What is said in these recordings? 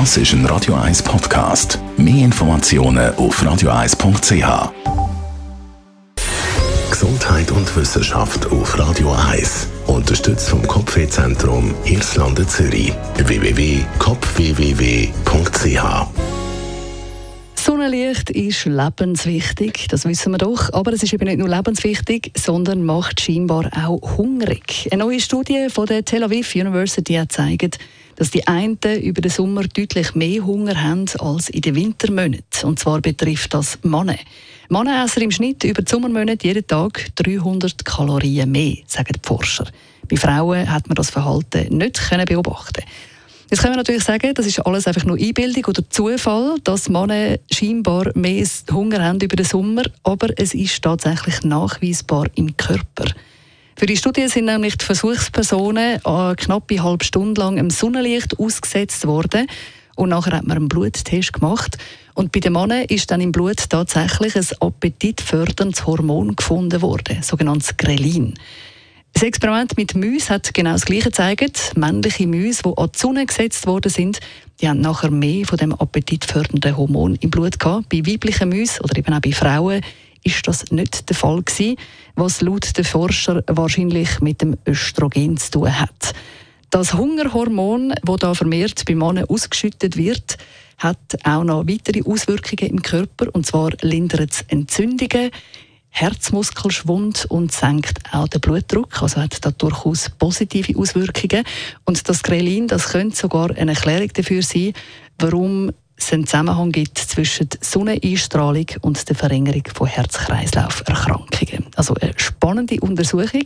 Das ist ein Radio 1 Podcast. Mehr Informationen auf radio1.ch. Gesundheit und Wissenschaft auf Radio 1. Unterstützt vom Kopfwehzentrum Irlande Zürich. www.kopfwww.ch Sonnenlicht ist lebenswichtig, das wissen wir doch. Aber es ist eben nicht nur lebenswichtig, sondern macht scheinbar auch hungrig. Eine neue Studie von der Tel Aviv University hat gezeigt, dass die einen über den Sommer deutlich mehr Hunger haben als in den Wintermonaten. Und zwar betrifft das Männer. Männer essen im Schnitt über die Sommermonate jeden Tag 300 Kalorien mehr, sagen die Forscher. Bei Frauen hat man das Verhalten nicht beobachten Jetzt können wir natürlich sagen, das ist alles einfach nur Einbildung oder Zufall, dass Männer scheinbar mehr Hunger haben über den Sommer, aber es ist tatsächlich nachweisbar im Körper. Für die Studie sind nämlich die Versuchspersonen eine knappe halbe Stunde lang im Sonnenlicht ausgesetzt worden. Und nachher hat man einen Bluttest gemacht. Und bei den Männern ist dann im Blut tatsächlich ein appetitförderndes Hormon gefunden worden, sogenanntes Grelin. Das Experiment mit Mäusen hat genau das Gleiche gezeigt. Männliche Mäuse, die an die Sonne gesetzt worden sind, die haben nachher mehr von dem appetitfördernden Hormon im Blut gehabt. Bei weiblichen Mäusen oder eben auch bei Frauen ist das nicht der Fall gewesen, was laut den Forscher wahrscheinlich mit dem Östrogen zu tun hat. Das Hungerhormon, das da vermehrt bei Männern ausgeschüttet wird, hat auch noch weitere Auswirkungen im Körper. Und zwar lindert es Entzündungen, Herzmuskelschwund und senkt auch den Blutdruck. Also hat das durchaus positive Auswirkungen. Und das Grelin, das könnte sogar eine Erklärung dafür sein, warum es einen Zusammenhang gibt zwischen Sonneneinstrahlung und der Verringerung von Herz-Kreislauf-Erkrankungen. Also eine spannende Untersuchung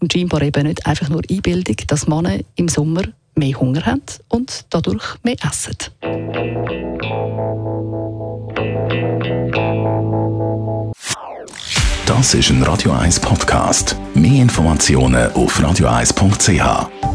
und scheinbar eben nicht einfach nur Einbildung, dass Männer im Sommer mehr Hunger haben und dadurch mehr essen. Das ist ein Radio 1 Podcast. Mehr Informationen auf radio1.ch.